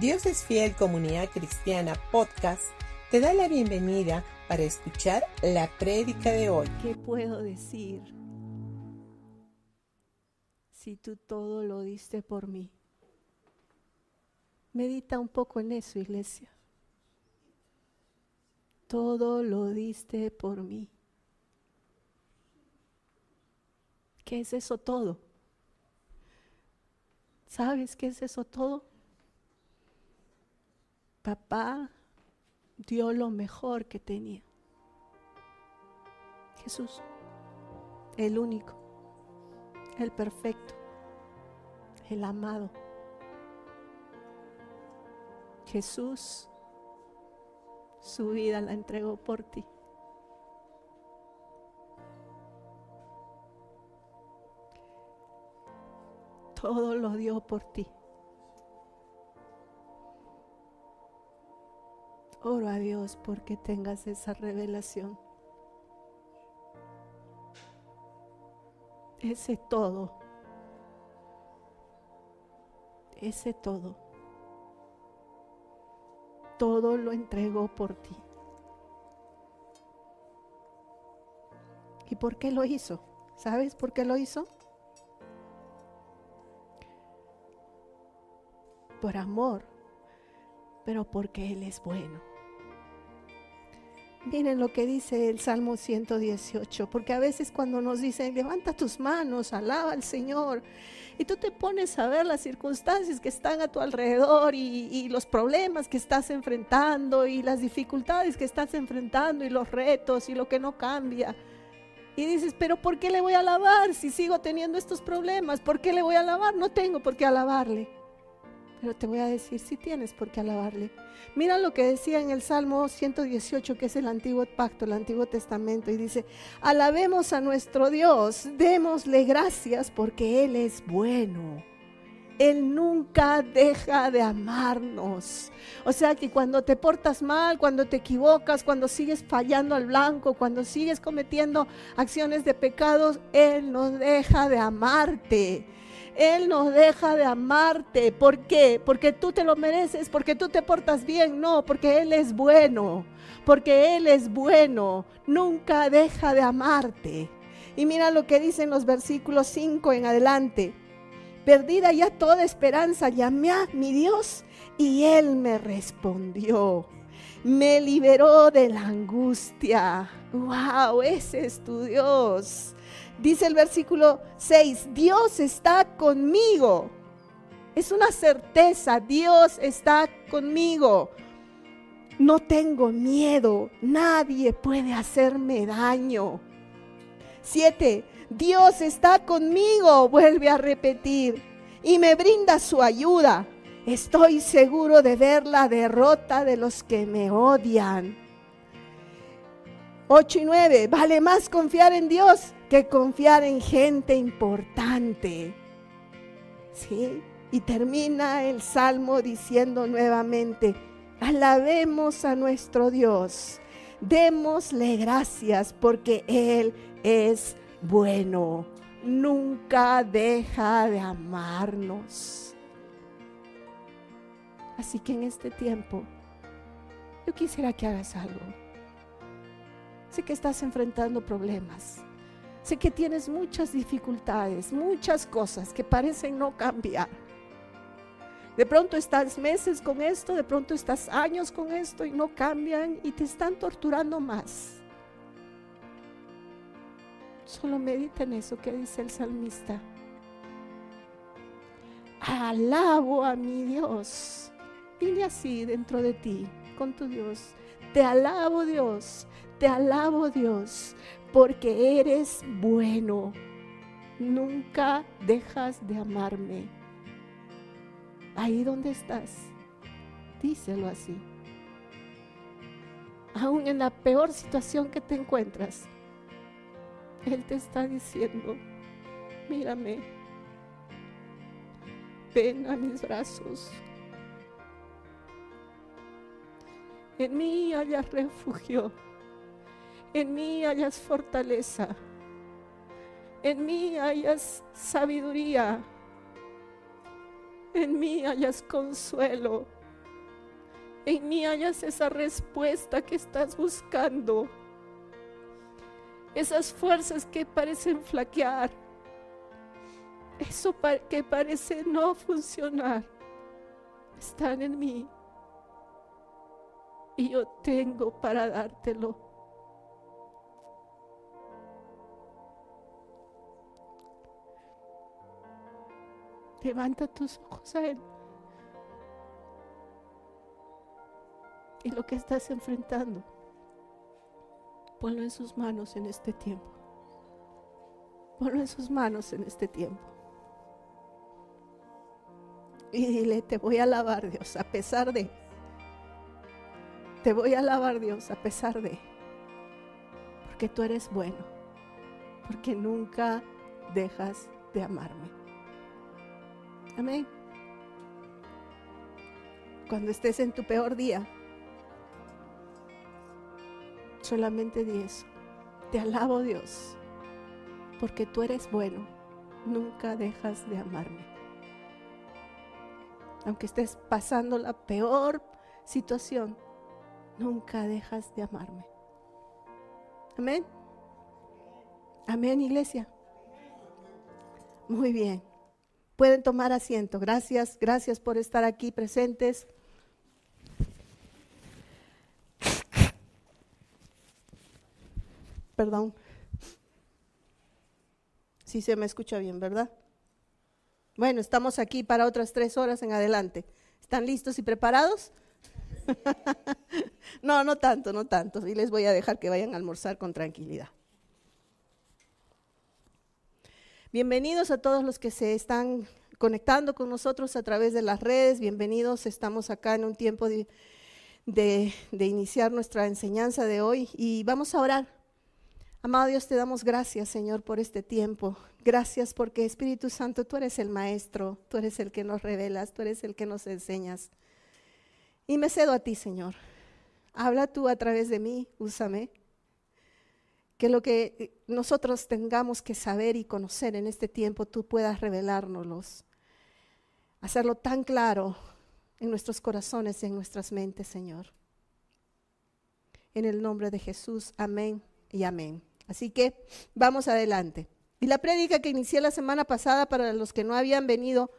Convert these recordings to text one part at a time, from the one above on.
Dios es Fiel Comunidad Cristiana Podcast te da la bienvenida para escuchar la prédica de hoy. ¿Qué puedo decir si tú todo lo diste por mí? Medita un poco en eso, iglesia. Todo lo diste por mí. ¿Qué es eso todo? ¿Sabes qué es eso todo? Papá dio lo mejor que tenía. Jesús, el único, el perfecto, el amado. Jesús, su vida la entregó por ti. Todo lo dio por ti. Oro a Dios porque tengas esa revelación. Ese todo. Ese todo. Todo lo entregó por ti. ¿Y por qué lo hizo? ¿Sabes por qué lo hizo? Por amor, pero porque Él es bueno. Miren lo que dice el Salmo 118, porque a veces cuando nos dicen, levanta tus manos, alaba al Señor, y tú te pones a ver las circunstancias que están a tu alrededor y, los problemas que estás enfrentando y las dificultades que estás enfrentando y los retos y lo que no cambia. Y dices, pero ¿por qué le voy a alabar si sigo teniendo estos problemas? ¿Por qué le voy a alabar? No tengo por qué alabarle. Pero te voy a decir, si tienes por qué alabarle. Mira lo que decía en el Salmo 118, que es el antiguo pacto, el antiguo testamento, y dice, alabemos a nuestro Dios, démosle gracias porque Él es bueno. Él nunca deja de amarnos. O sea que cuando te portas mal, cuando te equivocas, cuando sigues fallando al blanco, cuando sigues cometiendo acciones de pecados, Él no deja de amarte. Él no deja de amarte. ¿Por qué? Porque tú te lo mereces, porque tú te portas bien. No, porque Él es bueno. Porque Él es bueno. Nunca deja de amarte. Y mira lo que dicen los versículos 5 en adelante. Perdida ya toda esperanza, llamé a mi Dios y Él me respondió. Me liberó de la angustia. ¡Wow! Ese es tu Dios. Dice el versículo 6, Dios está conmigo. Es una certeza, Dios está conmigo. No tengo miedo, nadie puede hacerme daño. 7. Dios está conmigo, vuelve a repetir, y me brinda su ayuda. Estoy seguro de ver la derrota de los que me odian. 8 y 9. Vale más confiar en Dios que confiar en gente importante. ¿Sí? Y termina el salmo diciendo nuevamente, alabemos a nuestro Dios, démosle gracias porque Él es bueno, nunca deja de amarnos. Así que en este tiempo, yo quisiera que hagas algo. Sé que estás enfrentando problemas. Sé que tienes muchas dificultades, muchas cosas que parecen no cambiar. De pronto estás meses con esto, de pronto estás años con esto y no cambian y te están torturando más. Solo medita en eso que dice el salmista. Alabo a mi Dios. Dile así dentro de ti, con tu Dios. Te alabo Dios, te alabo Dios, porque eres bueno. Nunca dejas de amarme. Ahí donde estás, díselo así. Aún en la peor situación que te encuentras, Él te está diciendo, mírame, ven a mis brazos. En mí hayas refugio en mí hayas fortaleza, en mí hayas sabiduría, en mí hayas consuelo, en mí hayas esa respuesta que estás buscando. Esas fuerzas que parecen flaquear. Eso que parece no funcionar. Están en mí. Y yo tengo para dártelo. Levanta tus ojos a Él. Y lo que estás enfrentando, ponlo en sus manos en este tiempo. Ponlo en sus manos en este tiempo. Y dile, te voy a alabar Dios a pesar de. Te voy a alabar Dios a pesar de. Porque tú eres bueno. Porque nunca dejas de amarme. Amén. Cuando estés en tu peor día, solamente di eso. Te alabo Dios, porque tú eres bueno, nunca dejas de amarme. Aunque estés pasando la peor situación, nunca dejas de amarme. Amén. Amén, iglesia. Muy bien. Pueden tomar asiento. Gracias, gracias por estar aquí presentes. Perdón. Sí se me escucha bien, ¿verdad? Bueno, estamos aquí para otras tres horas en adelante. ¿Están listos y preparados? no, no tanto, no tanto. Y les voy a dejar que vayan a almorzar con tranquilidad. Bienvenidos a todos los que se están conectando con nosotros a través de las redes. Bienvenidos, estamos acá en un tiempo de, iniciar nuestra enseñanza de hoy y vamos a orar. Amado Dios, te damos gracias, Señor, por este tiempo. Gracias porque Espíritu Santo, tú eres el Maestro, tú eres el que nos revelas, tú eres el que nos enseñas. Y me cedo a ti, Señor. Habla tú a través de mí, úsame que lo que nosotros tengamos que saber y conocer en este tiempo, tú puedas revelárnoslos, hacerlo tan claro en nuestros corazones y en nuestras mentes, Señor. En el nombre de Jesús, amén y amén. Así que vamos adelante. Y la prédica que inicié la semana pasada para los que no habían venido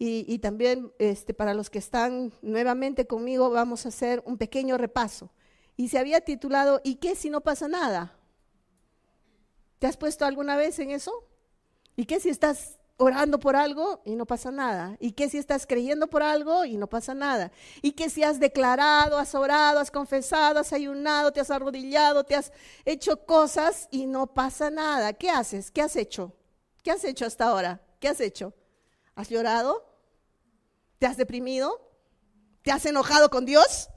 y, también este, para los que están nuevamente conmigo, vamos a hacer un pequeño repaso. Y se había titulado ¿Y qué si no pasa nada? ¿Te has puesto alguna vez en eso? ¿Y qué si estás orando por algo y no pasa nada? ¿Y qué si estás creyendo por algo y no pasa nada? ¿Y qué si has declarado, has orado, has confesado, has ayunado, te has arrodillado, te has hecho cosas y no pasa nada? ¿Qué haces? ¿Qué has hecho? ¿Qué has hecho hasta ahora? ¿Qué has hecho? ¿Has llorado? ¿Te has deprimido? ¿Te has enojado con Dios?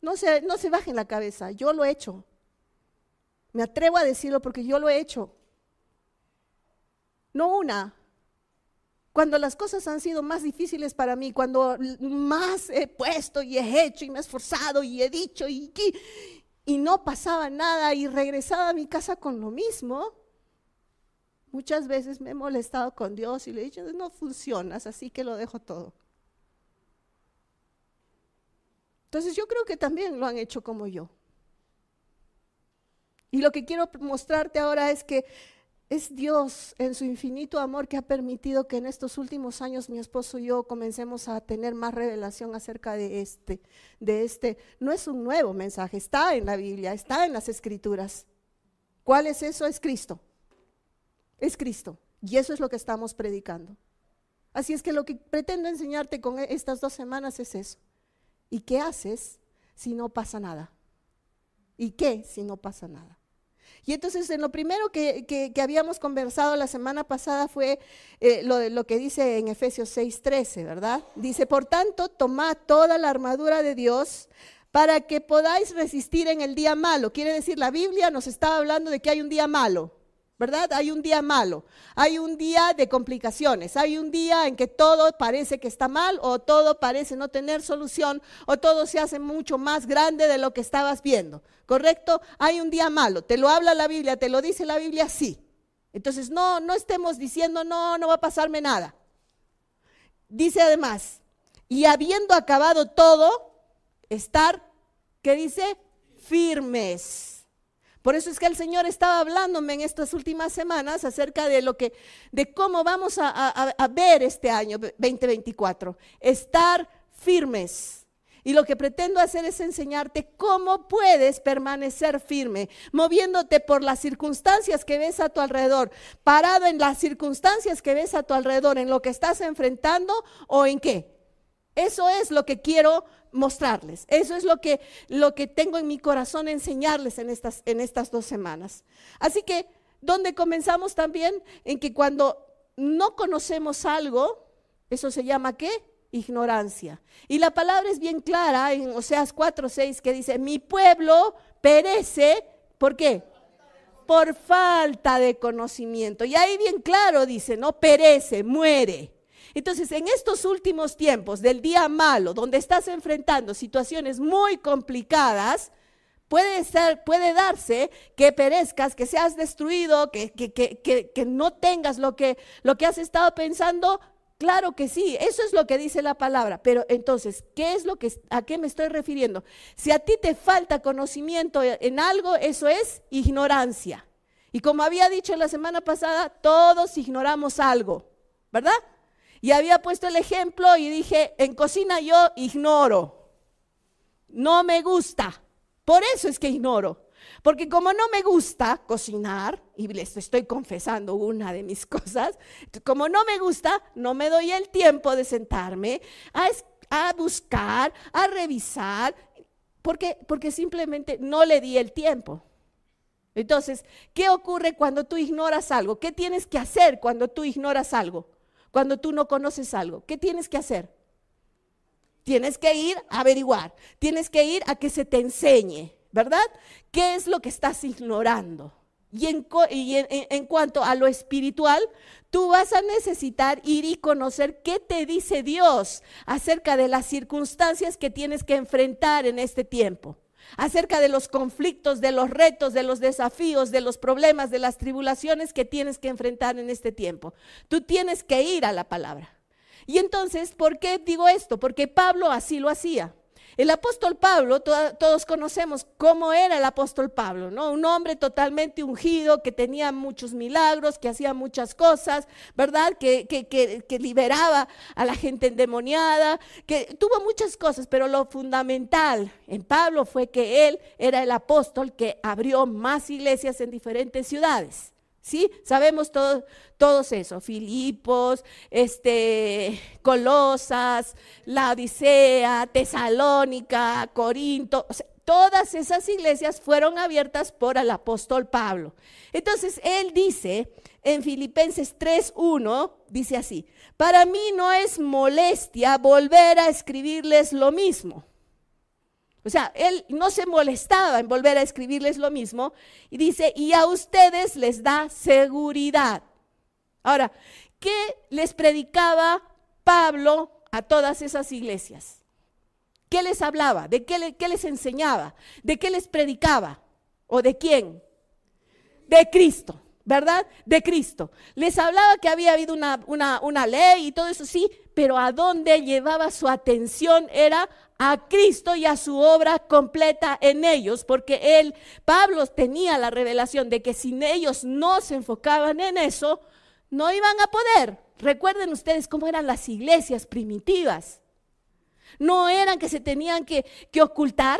No se, no se bajen la cabeza, yo lo he hecho. Me atrevo a decirlo porque yo lo he hecho. No una. Cuando las cosas han sido más difíciles para mí, cuando más he puesto y he hecho y me he esforzado y he dicho y, y no pasaba nada y regresaba a mi casa con lo mismo, muchas veces me he molestado con Dios y le he dicho, no funcionas, así que lo dejo todo. Entonces yo creo que también lo han hecho como yo. Y lo que quiero mostrarte ahora es que es Dios en su infinito amor que ha permitido que en estos últimos años mi esposo y yo comencemos a tener más revelación acerca de este, de este. No es un nuevo mensaje, está en la Biblia, está en las escrituras. ¿Cuál es eso? Es Cristo. Es Cristo. Y eso es lo que estamos predicando. Así es que lo que pretendo enseñarte con estas dos semanas es eso. ¿Y qué haces si no pasa nada? ¿Y qué si no pasa nada? Y entonces en lo primero que, habíamos conversado la semana pasada fue eh, lo, lo que dice en Efesios 6:13, ¿verdad? Dice, por tanto, tomad toda la armadura de Dios para que podáis resistir en el día malo. Quiere decir, la Biblia nos está hablando de que hay un día malo. ¿Verdad? Hay un día malo, hay un día de complicaciones, hay un día en que todo parece que está mal o todo parece no tener solución o todo se hace mucho más grande de lo que estabas viendo, ¿correcto? Hay un día malo, te lo habla la Biblia, te lo dice la Biblia, sí. Entonces no, no estemos diciendo, no, no va a pasarme nada. dice además, y habiendo acabado todo, estar, ¿qué dice? Firmes. Por eso es que el Señor estaba hablándome en estas últimas semanas acerca de lo que, de cómo vamos a, a ver este año 2024. Estar firmes. Y lo que pretendo hacer es enseñarte cómo puedes permanecer firme, moviéndote por las circunstancias que ves a tu alrededor, parado en las circunstancias que ves a tu alrededor, en lo que estás enfrentando o en qué. Eso es lo que quiero mostrarles. Eso es lo que, lo que tengo en mi corazón enseñarles en estas, en estas dos semanas. Así que, donde comenzamos también? En que cuando no conocemos algo, eso se llama qué? Ignorancia. Y la palabra es bien clara en Oseas 4:6 que dice, mi pueblo perece, ¿por qué? Por falta de conocimiento. Y ahí bien claro dice, no perece, muere. Entonces, en estos últimos tiempos del día malo, donde estás enfrentando situaciones muy complicadas, puede, ser, puede darse que perezcas, que seas destruido, que, que, que, que, no tengas lo que, lo que has estado pensando. Claro que sí, eso es lo que dice la palabra. Pero entonces, ¿qué es lo que, a qué me estoy refiriendo? Si a ti te falta conocimiento en algo, eso es ignorancia. Y como había dicho la semana pasada, todos ignoramos algo, ¿verdad? Y había puesto el ejemplo y dije, en cocina yo ignoro. No me gusta. Por eso es que ignoro. Porque como no me gusta cocinar, y les estoy confesando una de mis cosas, como no me gusta, no me doy el tiempo de sentarme a, a buscar, a revisar, porque, porque simplemente no le di el tiempo. Entonces, ¿qué ocurre cuando tú ignoras algo? ¿Qué tienes que hacer cuando tú ignoras algo? Cuando tú no conoces algo? ¿Qué tienes que hacer? Tienes que ir a averiguar, tienes que ir a que se te enseñe, ¿verdad? ¿Qué es lo que estás ignorando? Y, en, cuanto a lo espiritual, tú vas a necesitar ir y conocer qué te dice Dios acerca de las circunstancias que tienes que enfrentar en este tiempo acerca de los conflictos, de los retos, de los desafíos, de los problemas, de las tribulaciones que tienes que enfrentar en este tiempo. Tú tienes que ir a la palabra. Y entonces, ¿por qué digo esto? Porque Pablo así lo hacía. El apóstol Pablo, todos conocemos cómo era el apóstol Pablo, ¿no? Un hombre totalmente ungido, que tenía muchos milagros, que hacía muchas cosas, ¿verdad? Que, que, que, liberaba a la gente endemoniada, que tuvo muchas cosas, pero lo fundamental en Pablo fue que él era el apóstol que abrió más iglesias en diferentes ciudades. ¿Sí? Sabemos todo, todos eso, Filipos, este, Colosas, la Odisea, Tesalónica, Corinto, todas esas iglesias fueron abiertas por el apóstol Pablo. Entonces, él dice en Filipenses 3.1, dice así, para mí no es molestia volver a escribirles lo mismo o sea, él no se molestaba en volver a escribirles lo mismo y dice, y a ustedes les da seguridad. Ahora, ¿qué les predicaba Pablo a todas esas iglesias? ¿Qué les hablaba? ¿De qué, qué les enseñaba? ¿De qué les predicaba? ¿O de quién? De Cristo. ¿verdad? De Cristo. Les hablaba que había habido una, una, una, ley y todo eso, sí, pero a dónde llevaba su atención era a Cristo y a su obra completa en ellos, porque él, Pablo tenía la revelación de que sin ellos no se enfocaban en eso, no iban a poder. Recuerden ustedes cómo eran las iglesias primitivas. No eran que se tenían que, que ocultar,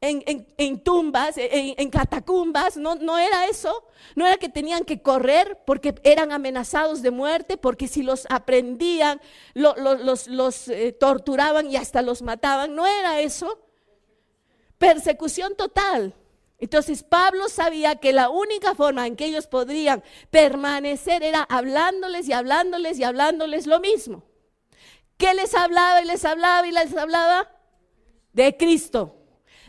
en, tumbas, en, catacumbas, no, no, era eso, no era que tenían que correr porque eran amenazados de muerte, porque si los aprendían, los, los eh, torturaban y hasta los mataban, no era eso. Persecución total. Entonces Pablo sabía que la única forma en que ellos podrían permanecer era hablándoles y hablándoles y hablándoles lo mismo. ¿Qué les hablaba y les hablaba y les hablaba? De Cristo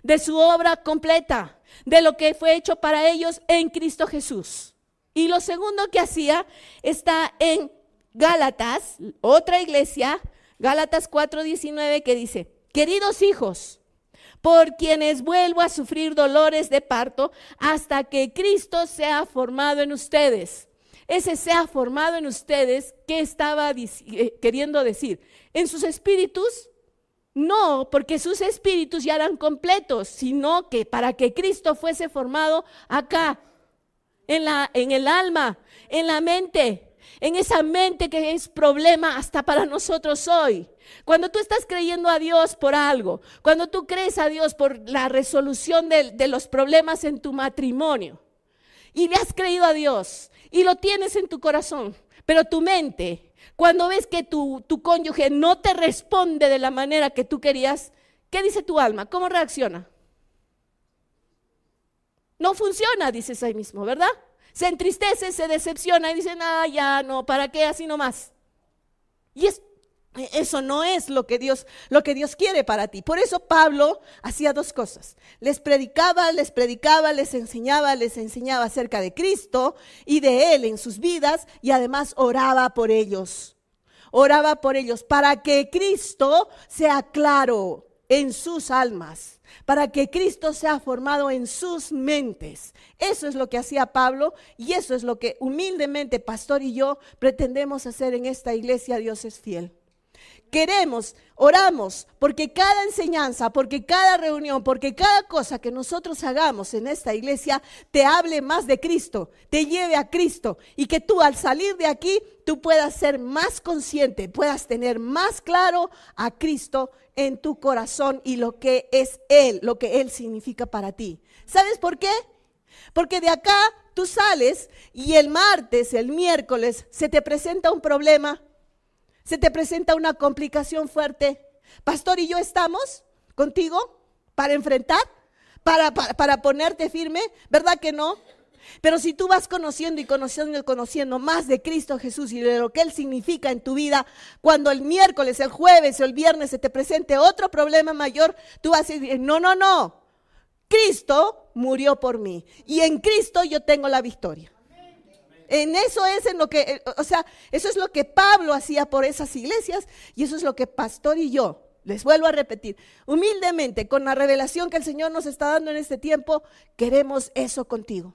de su obra completa, de lo que fue hecho para ellos en Cristo Jesús. Y lo segundo que hacía está en Gálatas, otra iglesia, Gálatas 4:19, que dice, queridos hijos, por quienes vuelvo a sufrir dolores de parto hasta que Cristo sea formado en ustedes. ese sea formado en ustedes, ¿qué estaba eh, queriendo decir? En sus espíritus, no, porque sus espíritus ya eran completos, sino que para que Cristo fuese formado acá, en, la, en el alma, en la mente, en esa mente que es problema hasta para nosotros hoy. Cuando tú estás creyendo a Dios por algo, cuando tú crees a Dios por la resolución de, de los problemas en tu matrimonio, y le has creído a Dios y lo tienes en tu corazón, pero tu mente, cuando ves que tu, tu cónyuge no te responde de la manera que tú querías, ¿qué dice tu alma? ¿Cómo reacciona? No funciona, dices ahí mismo, ¿verdad? Se entristece, se decepciona y dice, ah, ya no, ¿para qué? Así nomás. Y es eso no es lo que Dios lo que Dios quiere para ti. Por eso Pablo hacía dos cosas. Les predicaba, les predicaba, les enseñaba, les enseñaba acerca de Cristo y de él en sus vidas y además oraba por ellos. Oraba por ellos para que Cristo sea claro en sus almas, para que Cristo sea formado en sus mentes. Eso es lo que hacía Pablo y eso es lo que humildemente pastor y yo pretendemos hacer en esta iglesia. Dios es fiel queremos, oramos, porque cada enseñanza, porque cada reunión, porque cada cosa que nosotros hagamos en esta iglesia te hable más de Cristo, te lleve a Cristo y que tú al salir de aquí tú puedas ser más consciente, puedas tener más claro a Cristo en tu corazón y lo que es Él, lo que Él significa para ti. ¿Sabes por qué? Porque de acá tú sales y el martes, el miércoles, se te presenta un problema se te presenta una complicación fuerte, pastor y yo estamos contigo para enfrentar, para, para, ponerte firme, ¿verdad que no? Pero si tú vas conociendo y conociendo y conociendo más de Cristo Jesús y de lo que Él significa en tu vida, cuando el miércoles, el jueves o el viernes se te presente otro problema mayor, tú vas a decir, no, no, no, Cristo murió por mí y en Cristo yo tengo la victoria. En eso es en lo que, eh, o sea, eso es lo que Pablo hacía por esas iglesias y eso es lo que Pastor y yo, les vuelvo a repetir, humildemente, con la revelación que el Señor nos está dando en este tiempo, queremos eso contigo.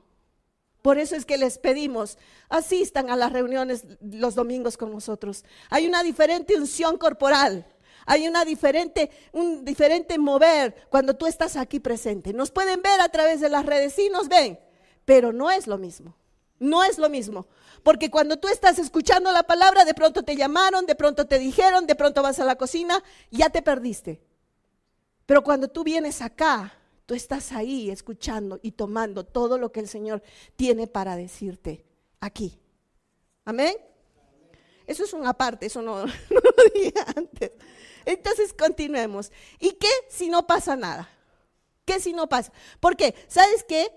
Por eso es que les pedimos, asistan a las reuniones los domingos con nosotros. Hay una diferente unción corporal. Hay una diferente, un diferente mover cuando tú estás aquí presente. Nos pueden ver a través de las redes, sí nos ven, pero no es lo mismo. No es lo mismo. Porque cuando tú estás escuchando la palabra, de pronto te llamaron, de pronto te dijeron, de pronto vas a la cocina, ya te perdiste. Pero cuando tú vienes acá, tú estás ahí escuchando y tomando todo lo que el Señor tiene para decirte aquí. Amén. Eso es una parte, eso no, lo dije antes. Entonces continuemos. ¿Y qué si no pasa nada? ¿Qué si no pasa? Porque, ¿sabes qué?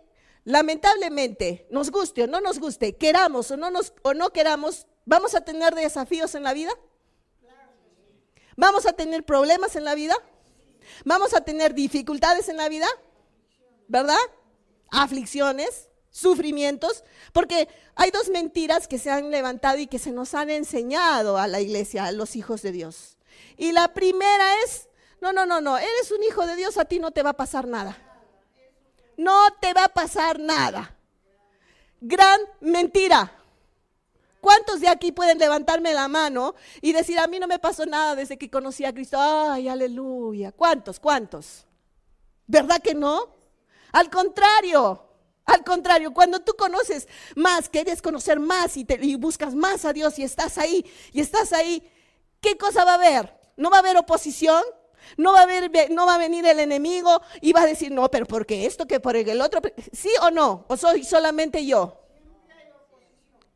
Lamentablemente, nos guste o no nos guste, queramos o no, nos, o no queramos, ¿vamos a tener desafíos en la vida? ¿Vamos a tener problemas en la vida? ¿Vamos a tener dificultades en la vida? ¿Verdad? Aflicciones, sufrimientos, porque hay dos mentiras que se han levantado y que se nos han enseñado a la iglesia, a los hijos de Dios. Y la primera es, no, no, no, no, eres un hijo de Dios, a ti no te va a pasar nada no te va a pasar nada. Gran mentira. ¿Cuántos de aquí pueden levantarme la mano y decir, a mí no me pasó nada desde que conocí a Cristo? Ay, aleluya. ¿Cuántos? ¿Cuántos? ¿Verdad que no? Al contrario, al contrario, cuando tú conoces más, quieres conocer más y, y buscas más a Dios y estás ahí, y estás ahí, ¿qué cosa va a haber? ¿No va a haber oposición? No va, a haber, no va a venir el enemigo y va a decir, no, pero ¿por qué esto? que por el otro? ¿Sí o no? ¿O soy solamente yo?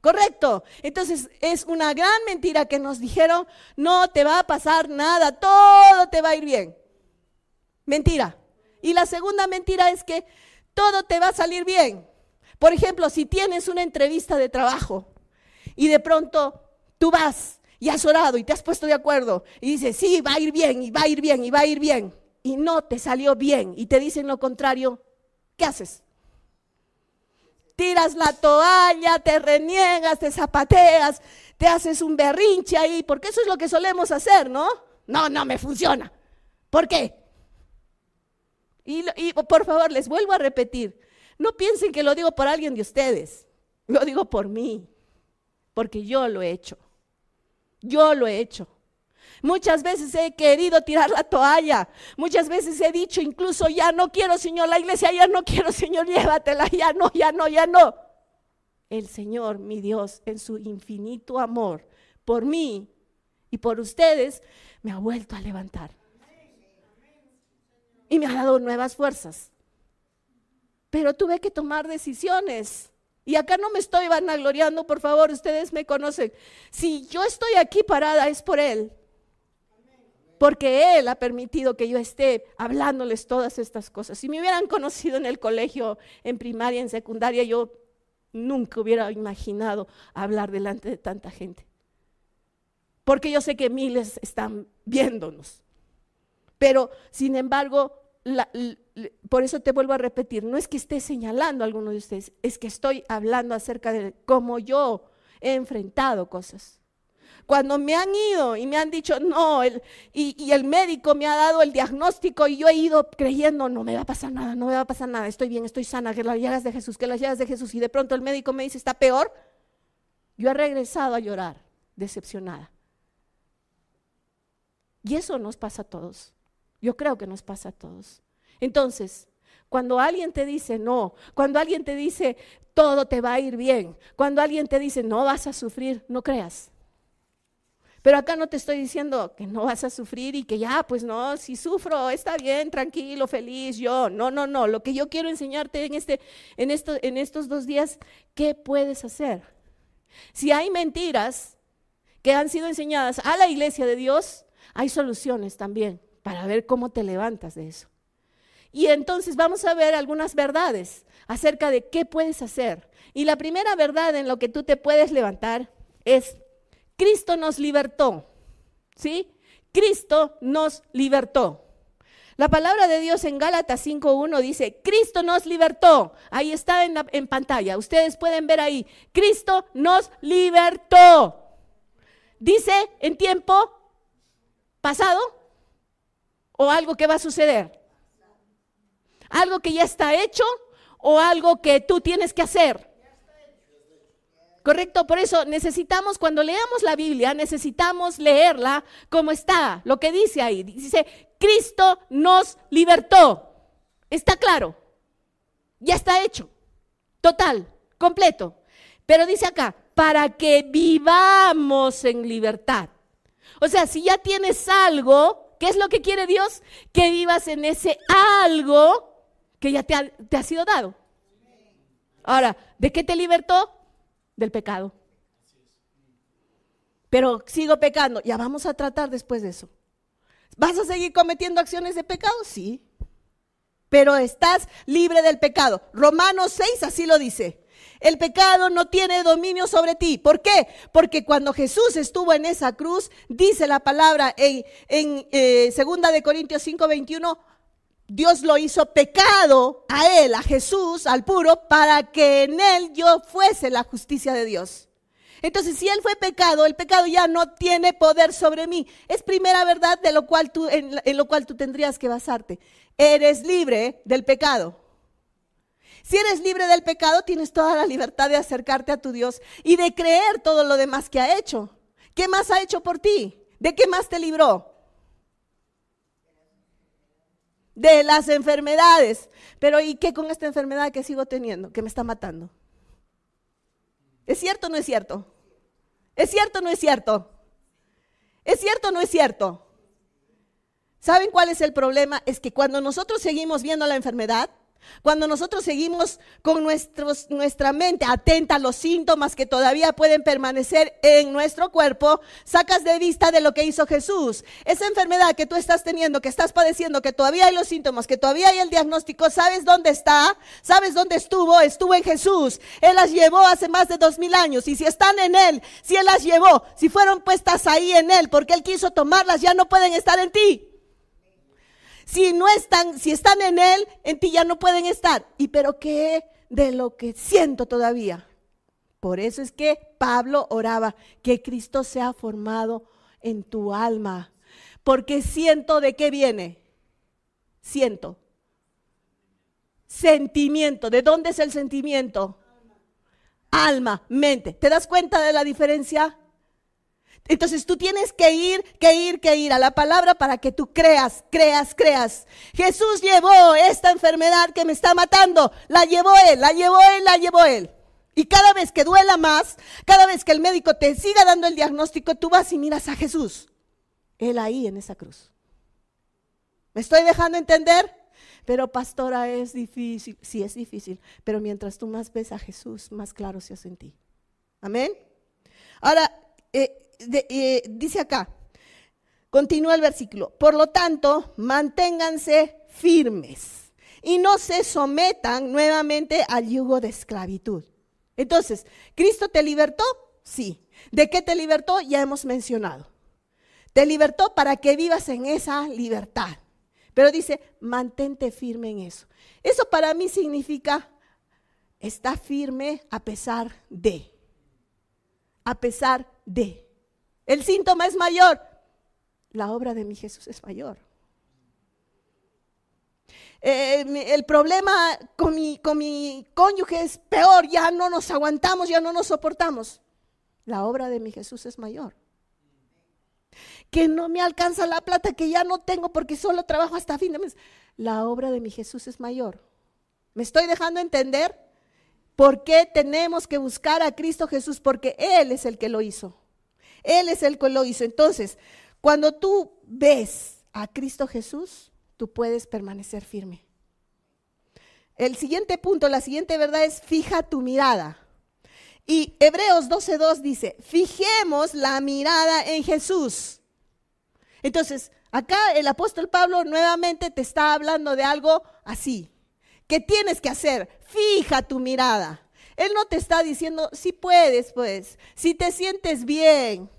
Correcto. Entonces es una gran mentira que nos dijeron, no te va a pasar nada, todo te va a ir bien. Mentira. Y la segunda mentira es que todo te va a salir bien. Por ejemplo, si tienes una entrevista de trabajo y de pronto tú vas y has orado y te has puesto de acuerdo y dices, sí, va a ir bien, y va a ir bien, y va a ir bien, y no te salió bien y te dicen lo contrario, ¿qué haces? Tiras la toalla, te reniegas, te zapateas, te haces un berrinche ahí, porque eso es lo que solemos hacer, ¿no? No, no me funciona. ¿Por qué? Y, y por favor, les vuelvo a repetir, no piensen que lo digo por alguien de ustedes, lo digo por mí. porque yo lo he hecho. Yo lo he hecho. Muchas veces he querido tirar la toalla. Muchas veces he dicho incluso, ya no quiero, Señor, la iglesia, ya no quiero, Señor, llévatela, ya no, ya no, ya no. El Señor, mi Dios, en su infinito amor por mí y por ustedes, me ha vuelto a levantar. Y me ha dado nuevas fuerzas. Pero tuve que tomar decisiones. Y acá no me estoy vanagloriando, por favor, ustedes me conocen. Si yo estoy aquí parada es por Él porque Él ha permitido que yo esté hablándoles todas estas cosas. Si me hubieran conocido en el colegio, en primaria, en secundaria, yo nunca hubiera imaginado hablar delante de tanta gente. Porque yo sé que miles están viéndonos. Pero, sin embargo, por eso te vuelvo a repetir, no es que esté señalando a alguno de ustedes, es que estoy hablando acerca de cómo yo he enfrentado cosas. Cuando me han ido y me han dicho no, y, el médico me ha dado el diagnóstico y yo he ido creyendo, no me va a pasar nada, no me va a pasar nada, estoy bien, estoy sana, que las llagas de Jesús, que las llagas de Jesús, y de pronto el médico me dice, está peor, yo he regresado a llorar, decepcionada. Y eso nos pasa a todos. Yo creo que nos pasa a todos. Entonces, cuando alguien te dice no, cuando alguien te dice todo te va a ir bien, cuando alguien te dice no vas a sufrir, no creas. Pero acá no te estoy diciendo que no vas a sufrir y que ya, pues no, si sufro, está bien, tranquilo, feliz, yo. No, no, no. Lo que yo quiero enseñarte en, este, en, esto, en estos dos días, ¿qué puedes hacer? Si hay mentiras que han sido enseñadas a la iglesia de Dios, hay soluciones también para ver cómo te levantas de eso. Y entonces vamos a ver algunas verdades acerca de qué puedes hacer. Y la primera verdad en lo que tú te puedes levantar es Cristo nos libertó. ¿Sí? Cristo nos libertó. La palabra de Dios en Gálatas 5.1 dice, Cristo nos libertó. Ahí está en, en, pantalla. Ustedes pueden ver ahí. Cristo nos libertó. Dice en tiempo pasado o algo que va a suceder. Algo que ya está hecho o algo que tú tienes que hacer. ¿Correcto? Por eso necesitamos, cuando leamos la Biblia, necesitamos leerla como está, lo que dice ahí. Dice, Cristo nos libertó. Está claro. Ya está hecho. Total, completo. Pero dice acá, para que vivamos en libertad. O sea, si ya tienes algo, ¿qué es lo que quiere Dios? Que vivas en ese algo que ya te ha, te ha sido dado. Ahora, ¿de qué te libertó? del pecado. Pero sigo pecando. Ya vamos a tratar después de eso. ¿Vas a seguir cometiendo acciones de pecado? Sí. Pero estás libre del pecado. Romanos 6 así lo dice. El pecado no tiene dominio sobre ti. ¿Por qué? Porque cuando Jesús estuvo en esa cruz, dice la palabra en, en eh, segunda de Corintios 5, 21, Dios lo hizo pecado a él, a Jesús, al puro, para que en él yo fuese la justicia de Dios. Entonces, si él fue pecado, el pecado ya no tiene poder sobre mí. Es primera verdad de lo cual tú, en, en lo cual tú tendrías que basarte. Eres libre del pecado. Si eres libre del pecado, tienes toda la libertad de acercarte a tu Dios y de creer todo lo demás que ha hecho. ¿Qué más ha hecho por ti? ¿De qué más te libró? De las enfermedades. Pero ¿y qué con esta enfermedad que sigo teniendo, que me está matando? ¿Es cierto o no es cierto? ¿Es cierto o no es cierto? ¿Es cierto o no es cierto? ¿Saben cuál es el problema? Es que cuando nosotros seguimos viendo la enfermedad, cuando nosotros seguimos con nuestra mente atenta a los síntomas que todavía pueden permanecer en nuestro cuerpo, sacas de vista de lo que hizo Jesús. Esa enfermedad que tú estás teniendo, que estás padeciendo, que todavía hay los síntomas, que todavía hay el diagnóstico, ¿sabes dónde está? ¿Sabes dónde estuvo? Estuvo en Jesús. Él las llevó hace más de dos mil años. Y si están en Él, si Él las llevó, si fueron puestas ahí en Él, porque Él quiso tomarlas, ya no pueden estar en ti. Si no están, si están en Él, en ti ya no pueden estar. ¿Y pero qué de lo que siento todavía? Por eso es que Pablo oraba que Cristo sea formado en tu alma. Porque siento de qué viene. Siento. Sentimiento. ¿De dónde es el sentimiento? alma, mente. ¿Te das cuenta de la diferencia? Entonces tú tienes que ir, que ir, que ir a la palabra para que tú creas, creas, creas. Jesús llevó esta enfermedad que me está matando. La llevó Él, la llevó Él, la llevó Él. Y cada vez que duela más, cada vez que el médico te siga dando el diagnóstico, tú vas y miras a Jesús. Él ahí en esa cruz. ¿Me estoy dejando entender? Pero pastora, es difícil. Sí, es difícil. Pero mientras tú más ves a Jesús, más claro se hace en ti. Amén. Ahora, eh, eh, dice acá, continúa el versículo. Por lo tanto, manténganse firmes y no se sometan nuevamente al yugo de esclavitud. Entonces, ¿Cristo te libertó? Sí. ¿De qué te libertó? Ya hemos mencionado. Te libertó para que vivas en esa libertad. Pero dice, mantente firme en eso. Eso para mí significa, está firme a pesar de. A pesar de. El síntoma es mayor. La obra de mi Jesús es mayor. Eh, el problema con mi, con mi cónyuge es peor, ya no nos aguantamos, ya no nos soportamos. La obra de mi Jesús es mayor. Que no me alcanza la plata, que ya no tengo porque solo trabajo hasta fin de mes. La obra de mi Jesús es mayor. ¿Me estoy dejando entender? ¿Por qué tenemos que buscar a Cristo Jesús? Porque Él es el que lo hizo. Él es el que lo hizo. Entonces, cuando tú ves a Cristo Jesús, tú puedes permanecer firme. El siguiente punto, la siguiente verdad es fija tu mirada. Y Hebreos 12.2 dice, fijemos la mirada en Jesús. Entonces, acá el apóstol Pablo nuevamente te está hablando de algo así. ¿Qué tienes que hacer? Fija tu mirada. Él no te está diciendo, si puedes, pues, si te sientes bien,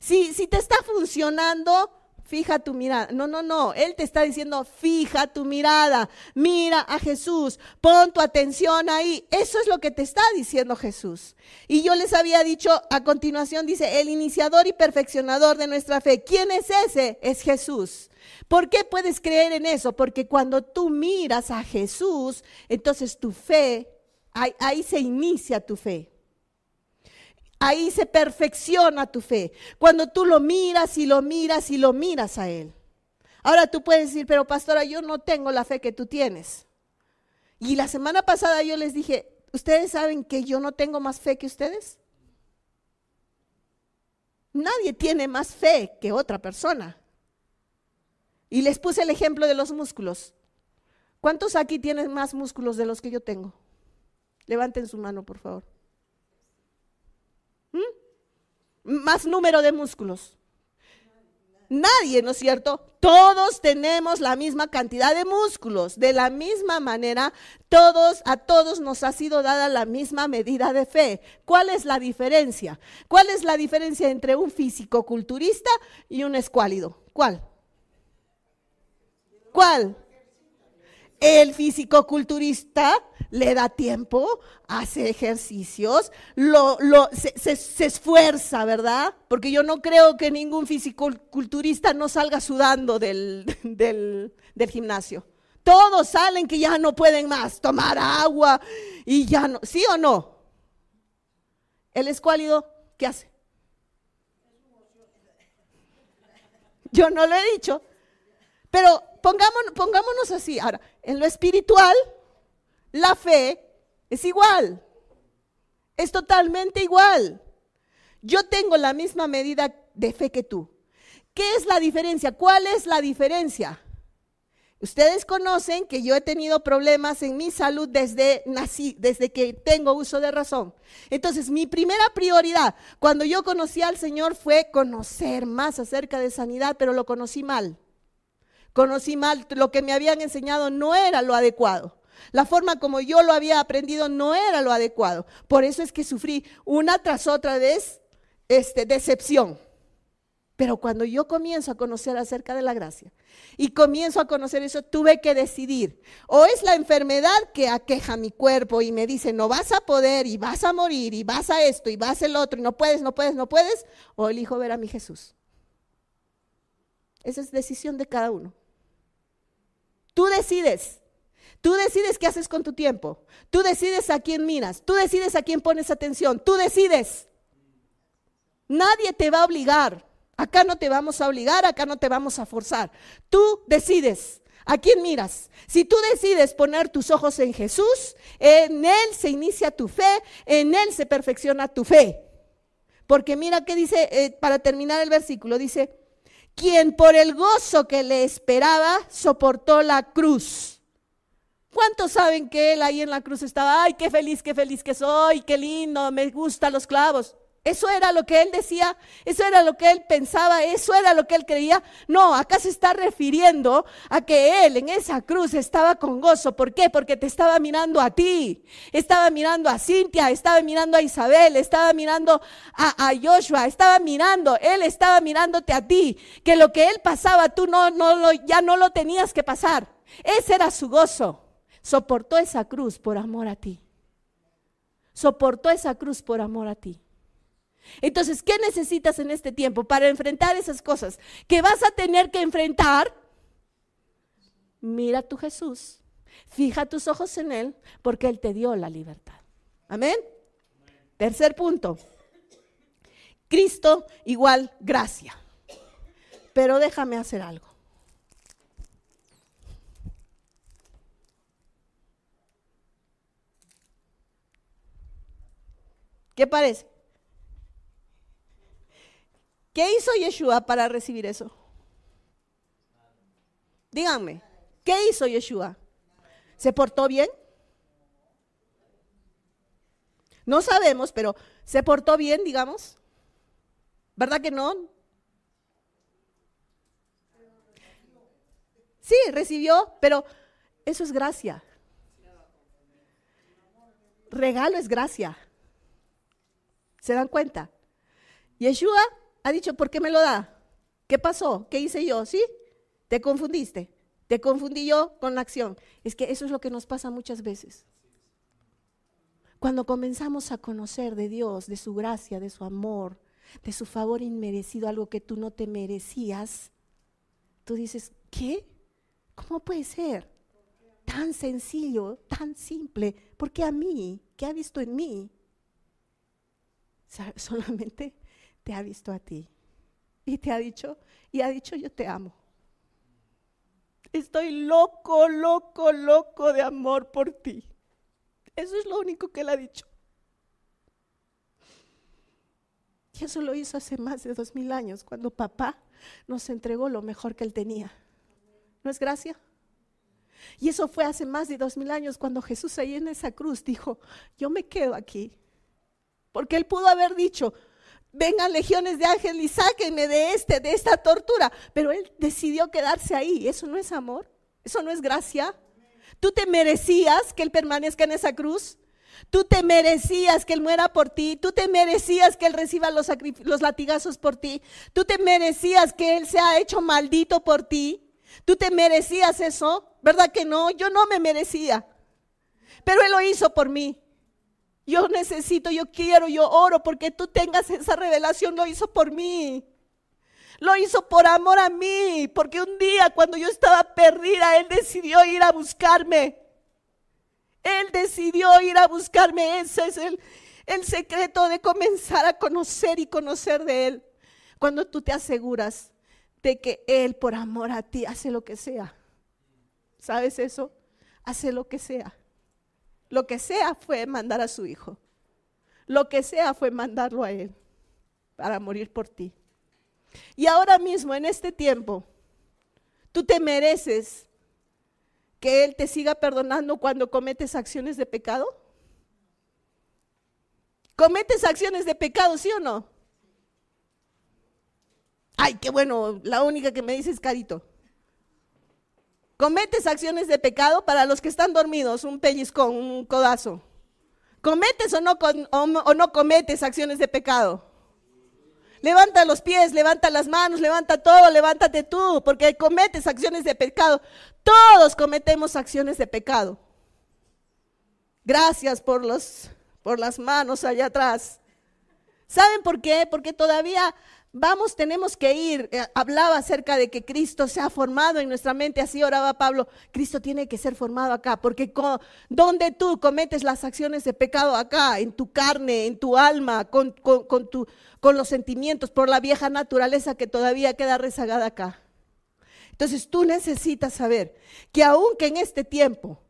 si, si te está funcionando, fija tu mirada. No, no, no. Él te está diciendo, fija tu mirada. Mira a Jesús. Pon tu atención ahí. Eso es lo que te está diciendo Jesús. Y yo les había dicho a continuación, dice, el iniciador y perfeccionador de nuestra fe. ¿Quién es ese? Es Jesús. ¿Por qué puedes creer en eso? Porque cuando tú miras a Jesús, entonces tu fe, ahí, se inicia tu fe. Ahí se perfecciona tu fe. Cuando tú lo miras y lo miras y lo miras a Él. Ahora tú puedes decir, pero pastora, yo no tengo la fe que tú tienes. Y la semana pasada yo les dije, ¿ustedes saben que yo no tengo más fe que ustedes? Nadie tiene más fe que otra persona. Y les puse el ejemplo de los músculos. ¿Cuántos aquí tienen más músculos de los que yo tengo? Levanten su mano, por favor. más número de músculos? Nadie, ¿no es cierto? Todos tenemos la misma cantidad de músculos. De la misma manera, todos, a todos nos ha sido dada la misma medida de fe. ¿Cuál es la diferencia? ¿Cuál es la diferencia entre un físico-culturista y un escuálido? ¿Cuál? ¿Cuál? El físico-culturista le da tiempo, hace ejercicios, lo, se, esfuerza, ¿verdad? Porque yo no creo que ningún fisiculturista no salga sudando del, del, del gimnasio. Todos salen que ya no pueden más tomar agua y ya no, ¿sí o no? El escuálido, ¿qué hace? Yo no lo he dicho, pero pongámonos, así. Ahora, en lo espiritual, la fe es igual. Es totalmente igual. Yo tengo la misma medida de fe que tú. ¿Qué es la diferencia? ¿Cuál es la diferencia? Ustedes conocen que yo he tenido problemas en mi salud desde nací, desde que tengo uso de razón. Entonces, mi primera prioridad cuando yo conocí al Señor fue conocer más acerca de sanidad, pero lo conocí mal. Conocí mal, lo que me habían enseñado no era lo adecuado. La forma como yo lo había aprendido no era lo adecuado. Por eso es que sufrí una tras otra vez este, decepción. Pero cuando yo comienzo a conocer acerca de la gracia y comienzo a conocer eso, tuve que decidir. O es la enfermedad que aqueja mi cuerpo y me dice, no vas a poder y vas a morir y vas a esto y vas el otro y no puedes, no puedes, no puedes. O elijo ver a mi Jesús. Esa es decisión de cada uno. Tú decides. Tú decides qué haces con tu tiempo. Tú decides a quién miras. Tú decides a quién pones atención. Tú decides. Nadie te va a obligar. Acá no te vamos a obligar, acá no te vamos a forzar. Tú decides. ¿A quién miras? Si tú decides poner tus ojos en Jesús, en Él se inicia tu fe, en Él se perfecciona tu fe. Porque mira qué dice, eh, para terminar el versículo, dice, quien por el gozo que le esperaba soportó la cruz. ¿Cuántos saben que Él ahí en la cruz estaba, ay, qué feliz, qué feliz que soy, qué lindo, me gustan los clavos? Eso era lo que él decía, eso era lo que él pensaba, eso era lo que él creía. No, acá se está refiriendo a que él en esa cruz estaba con gozo. ¿Por qué? Porque te estaba mirando a ti, estaba mirando a Cintia, estaba mirando a Isabel, estaba mirando a, Joshua, estaba mirando, él estaba mirándote a ti. Que lo que él pasaba, tú ya no lo tenías que pasar. Ese era su gozo. Soportó esa cruz por amor a ti. Soportó esa cruz por amor a ti. Entonces, ¿qué necesitas en este tiempo para enfrentar esas cosas que vas a tener que enfrentar? Mira a tu Jesús, fija tus ojos en Él, porque Él te dio la libertad. Amén. Tercer punto. Cristo igual gracia. Pero déjame hacer algo. ¿Qué parece? ¿Qué hizo Yeshua para recibir eso? Díganme, ¿qué hizo Yeshua? ¿Se portó bien? No sabemos, pero ¿se portó bien, digamos? ¿Verdad que no? Sí, recibió, pero eso es gracia. Regalo es gracia. ¿Se dan cuenta? Yeshua ha dicho, ¿por qué me lo da? ¿Qué pasó? ¿Qué hice yo? ¿Sí? Te confundiste. Te confundí yo con la acción. Es que eso es lo que nos pasa muchas veces. Cuando comenzamos a conocer de Dios, de su gracia, de su amor, de su favor inmerecido, algo que tú no te merecías, tú dices, ¿qué? ¿Cómo puede ser? Tan sencillo, tan simple. ¿Por qué a mí? ¿Qué ha visto en mí? Solamente te ha visto a ti y te ha dicho, y ha dicho, yo te amo. Estoy loco, loco, loco de amor por ti. Eso es lo único que él ha dicho. Y eso lo hizo hace más de dos mil años, cuando papá nos entregó lo mejor que él tenía. ¿No es gracia? Y eso fue hace más de dos mil años, cuando Jesús ahí en esa cruz dijo, yo me quedo aquí. Porque él pudo haber dicho, vengan legiones de ángeles y sáquenme de este, de esta tortura. Pero él decidió quedarse ahí. ¿Eso no es amor? ¿Eso no es gracia? ¿Tú te merecías que él permanezca en esa cruz? ¿Tú te merecías que él muera por ti? ¿Tú te merecías que él reciba los, los latigazos por ti? ¿Tú te merecías que él sea hecho maldito por ti? ¿Tú te merecías eso? ¿Verdad que no? Yo no me merecía. Pero él lo hizo por mí. Yo necesito, yo quiero, yo oro porque tú tengas esa revelación. Lo hizo por mí. Lo hizo por amor a mí. Porque un día cuando yo estaba perdida, Él decidió ir a buscarme. Él decidió ir a buscarme. Ese es el, el secreto de comenzar a conocer y conocer de Él. Cuando tú te aseguras de que Él por amor a ti hace lo que sea. ¿Sabes eso? Hace lo que sea. Lo que sea fue mandar a su hijo. Lo que sea fue mandarlo a él para morir por ti. Y ahora mismo, en este tiempo, tú te mereces que Él te siga perdonando cuando cometes acciones de pecado. ¿Cometes acciones de pecado, sí o no? Ay, qué bueno, la única que me dice es Carito. ¿Cometes acciones de pecado? Para los que están dormidos, un pellizcón, un codazo. ¿Cometes o no, o no cometes acciones de pecado? Levanta los pies, levanta las manos, levanta todo, levántate tú, porque cometes acciones de pecado. Todos cometemos acciones de pecado. Gracias por, los, por las manos allá atrás. ¿Saben por qué? Porque todavía Vamos, tenemos que ir. Eh, hablaba acerca de que Cristo se ha formado en nuestra mente, así oraba Pablo. Cristo tiene que ser formado acá, porque donde tú cometes las acciones de pecado acá, en tu carne, en tu alma, con, tu, con los sentimientos, por la vieja naturaleza que todavía queda rezagada acá. Entonces tú necesitas saber que aunque en este tiempo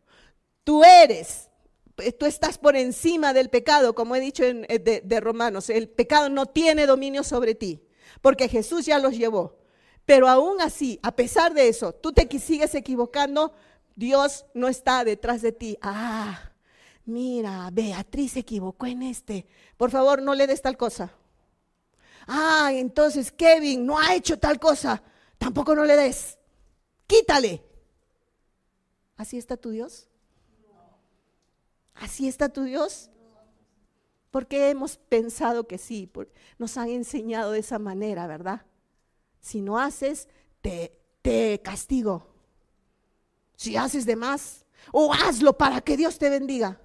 tú eres eh, tú estás por encima del pecado, como he dicho en, eh, de, Romanos, el pecado no tiene dominio sobre ti porque Jesús ya los llevó. Pero aún así, a pesar de eso, tú te sigues equivocando, Dios no está detrás de ti. Ah, mira, Beatriz se equivocó en este. Por favor, no le des tal cosa. Ah, entonces Kevin no ha hecho tal cosa. Tampoco no le des. Quítale. ¿Así está tu Dios? ¿Así está tu Dios? Porque hemos pensado que sí, nos han enseñado de esa manera, ¿verdad? Si no haces, te, te castigo. Si haces de más, o hazlo para que Dios te bendiga.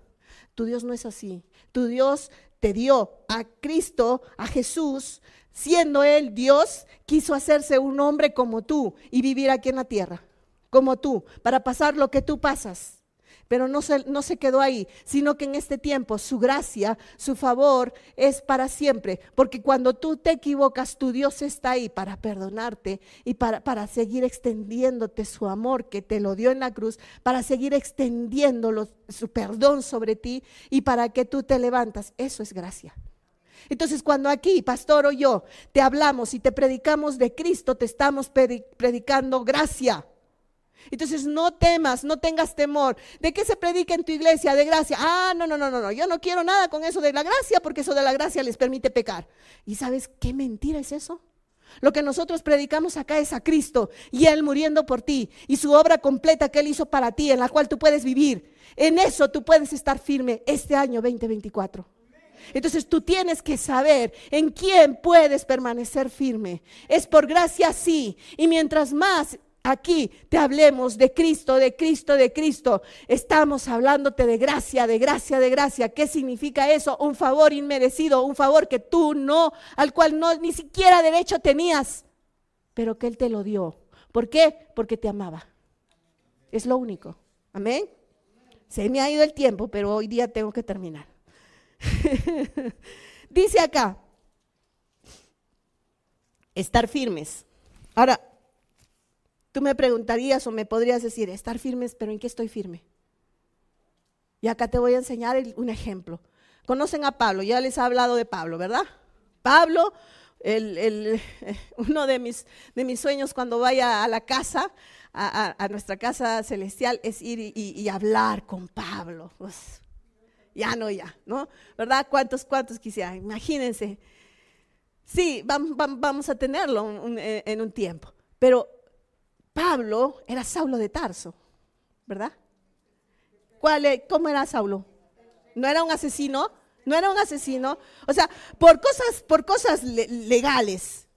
Tu Dios no es así. Tu Dios te dio a Cristo, a Jesús, siendo Él Dios, quiso hacerse un hombre como tú y vivir aquí en la tierra, como tú, para pasar lo que tú pasas. Pero no se, no se quedó ahí, sino que en este tiempo su gracia, su favor es para siempre. Porque cuando tú te equivocas, tu Dios está ahí para perdonarte y para, para seguir extendiéndote su amor que te lo dio en la cruz, para seguir extendiendo su perdón sobre ti y para que tú te levantas. Eso es gracia. Entonces, cuando aquí, pastor o yo, te hablamos y te predicamos de Cristo, te estamos predicando gracia. Entonces no temas, no tengas temor. ¿De qué se predica en tu iglesia? De gracia. Ah, no, no, no, no, no. Yo no quiero nada con eso de la gracia porque eso de la gracia les permite pecar. ¿Y sabes qué mentira es eso? Lo que nosotros predicamos acá es a Cristo y Él muriendo por ti y su obra completa que Él hizo para ti, en la cual tú puedes vivir. En eso tú puedes estar firme este año 2024. Entonces tú tienes que saber en quién puedes permanecer firme. Es por gracia sí. Y mientras más aquí te hablemos de Cristo, de Cristo, de Cristo. Estamos hablándote de gracia, de gracia, de gracia. ¿Qué significa eso? Un favor inmerecido, un favor que tú no, al cual no ni siquiera derecho tenías, pero que Él te lo dio. ¿Por qué? Porque te amaba. Es lo único. Amén. Se me ha ido el tiempo, pero hoy día tengo que terminar. Dice acá, estar firmes. Ahora, Tú me preguntarías o me podrías decir, estar firmes, pero ¿en qué estoy firme? Y acá te voy a enseñar un ejemplo. Conocen a Pablo, ya les he hablado de Pablo, ¿verdad? Pablo, uno de mis, de mis sueños cuando vaya a la casa, a, nuestra casa celestial, es ir y, hablar con Pablo. Pues, ya no, ya, ¿no? ¿Verdad? ¿Cuántos, cuántos quisieran? Imagínense. Sí, vamos, vamos a tenerlo en un tiempo. Pero Pablo era Saulo de Tarso, ¿verdad? ¿Cuál, ¿Cómo era Saulo? ¿No era un asesino? No era un asesino. O sea, por cosas, por cosas legales,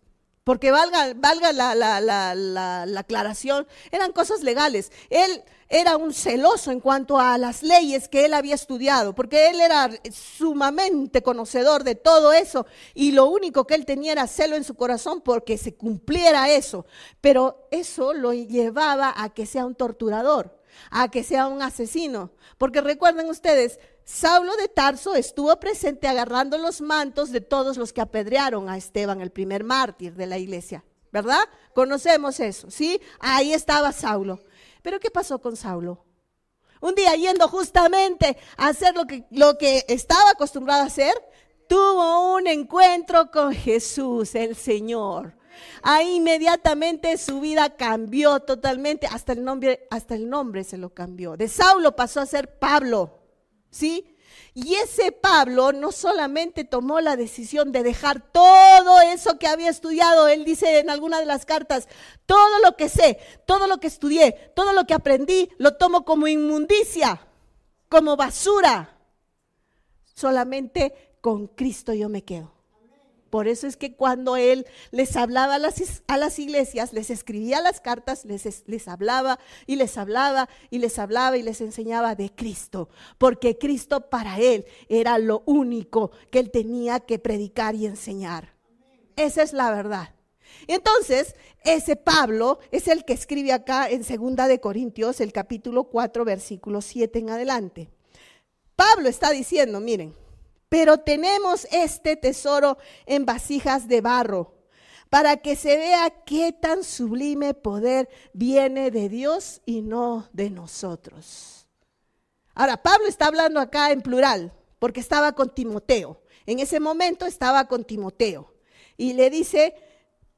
porque valga, valga la, la, aclaración, eran cosas legales. Él era un celoso en cuanto a las leyes que él había estudiado, porque él era sumamente conocedor de todo eso y lo único que él tenía era celo en su corazón porque se cumpliera eso. Pero eso lo llevaba a que sea un torturador, a que sea un asesino. Porque recuerden ustedes, Saulo de Tarso estuvo presente agarrando los mantos de todos los que apedrearon a Esteban, el primer mártir de la iglesia, ¿verdad? Conocemos eso, ¿sí? Ahí estaba Saulo. Pero ¿qué pasó con Saulo? Un día yendo justamente a hacer lo que, lo que estaba acostumbrado a hacer, tuvo un encuentro con Jesús, el Señor. Ahí inmediatamente su vida cambió totalmente, hasta el nombre, hasta el nombre se lo cambió. De Saulo pasó a ser Pablo. ¿sí? Y ese Pablo no solamente tomó la decisión de dejar todo eso que había estudiado, él dice en alguna de las cartas, todo lo que sé, todo lo que estudié, todo lo que aprendí, lo tomo como inmundicia, como basura. Solamente con Cristo yo me quedo. Por eso es que cuando él les hablaba a las, a las iglesias, les escribía las cartas, les, les hablaba y les hablaba y les hablaba y les enseñaba de Cristo. Porque Cristo para él era lo único que él tenía que predicar y enseñar. Esa es la verdad. Entonces, ese Pablo es el que escribe acá en Segunda de Corintios, el capítulo 4, versículo 7 en adelante. Pablo está diciendo, miren, pero tenemos este tesoro en vasijas de barro, para que se vea qué tan sublime poder viene de Dios y no de nosotros. Ahora, Pablo está hablando acá en plural, porque estaba con Timoteo. En ese momento estaba con Timoteo. Y le dice,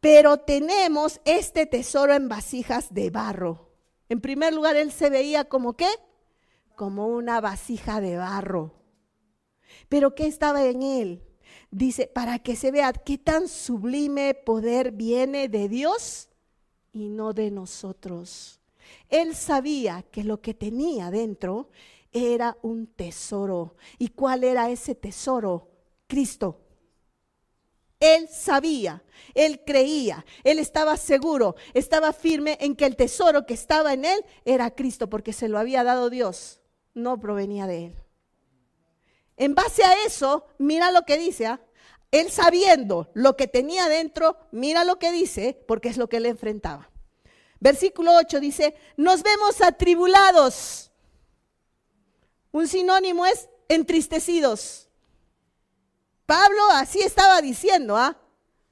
pero tenemos este tesoro en vasijas de barro. En primer lugar, él se veía como qué? Como una vasija de barro. Pero ¿qué estaba en él? Dice, para que se vea qué tan sublime poder viene de Dios y no de nosotros. Él sabía que lo que tenía dentro era un tesoro. ¿Y cuál era ese tesoro? Cristo. Él sabía, él creía, él estaba seguro, estaba firme en que el tesoro que estaba en él era Cristo, porque se lo había dado Dios, no provenía de él. En base a eso, mira lo que dice, ¿ah? él sabiendo lo que tenía dentro, mira lo que dice, porque es lo que él enfrentaba. Versículo 8 dice, nos vemos atribulados. Un sinónimo es entristecidos. Pablo así estaba diciendo, ¿ah?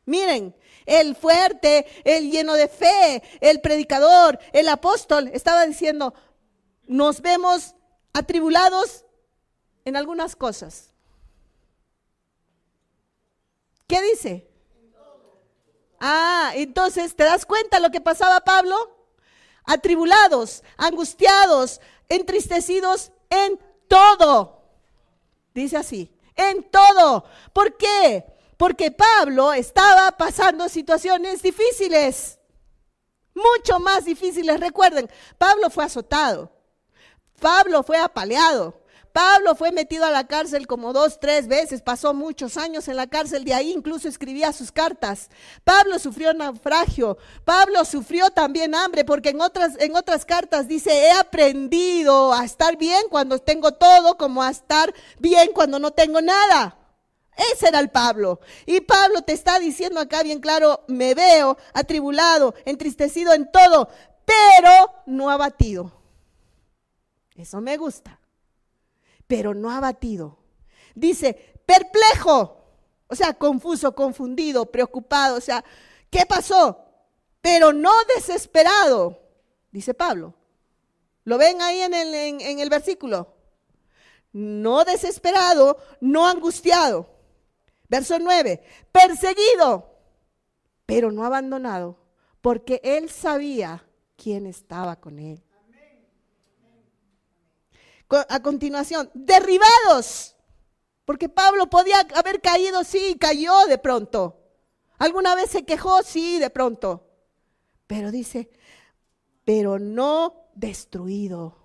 Miren, el fuerte, el lleno de fe, el predicador, el apóstol, estaba diciendo, nos vemos atribulados en algunas cosas. ¿Qué dice? Ah, entonces, ¿te das cuenta lo que pasaba Pablo? Atribulados, angustiados, entristecidos en todo. Dice así, en todo. ¿Por qué? Porque Pablo estaba pasando situaciones difíciles, mucho más difíciles. Recuerden, Pablo fue azotado, Pablo fue apaleado, Pablo fue metido a la cárcel como dos, tres veces, pasó muchos años en la cárcel, de ahí incluso escribía sus cartas. Pablo sufrió naufragio, Pablo sufrió también hambre, porque en otras, en otras cartas dice, he aprendido a estar bien cuando tengo todo, como a estar bien cuando no tengo nada. Ese era el Pablo. Y Pablo te está diciendo acá bien claro, me veo atribulado, entristecido en todo, pero no abatido. Eso me gusta pero no abatido. Dice, perplejo, o sea, confuso, confundido, preocupado, o sea, ¿qué pasó? Pero no desesperado, dice Pablo. ¿Lo ven ahí en el, en el versículo? No desesperado, no angustiado. Verso 9, perseguido, pero no abandonado, porque él sabía quién estaba con él a continuación, derribados. Porque Pablo podía haber caído, sí, cayó de pronto. ¿Alguna vez se quejó? Sí, de pronto. Pero dice, pero no destruido,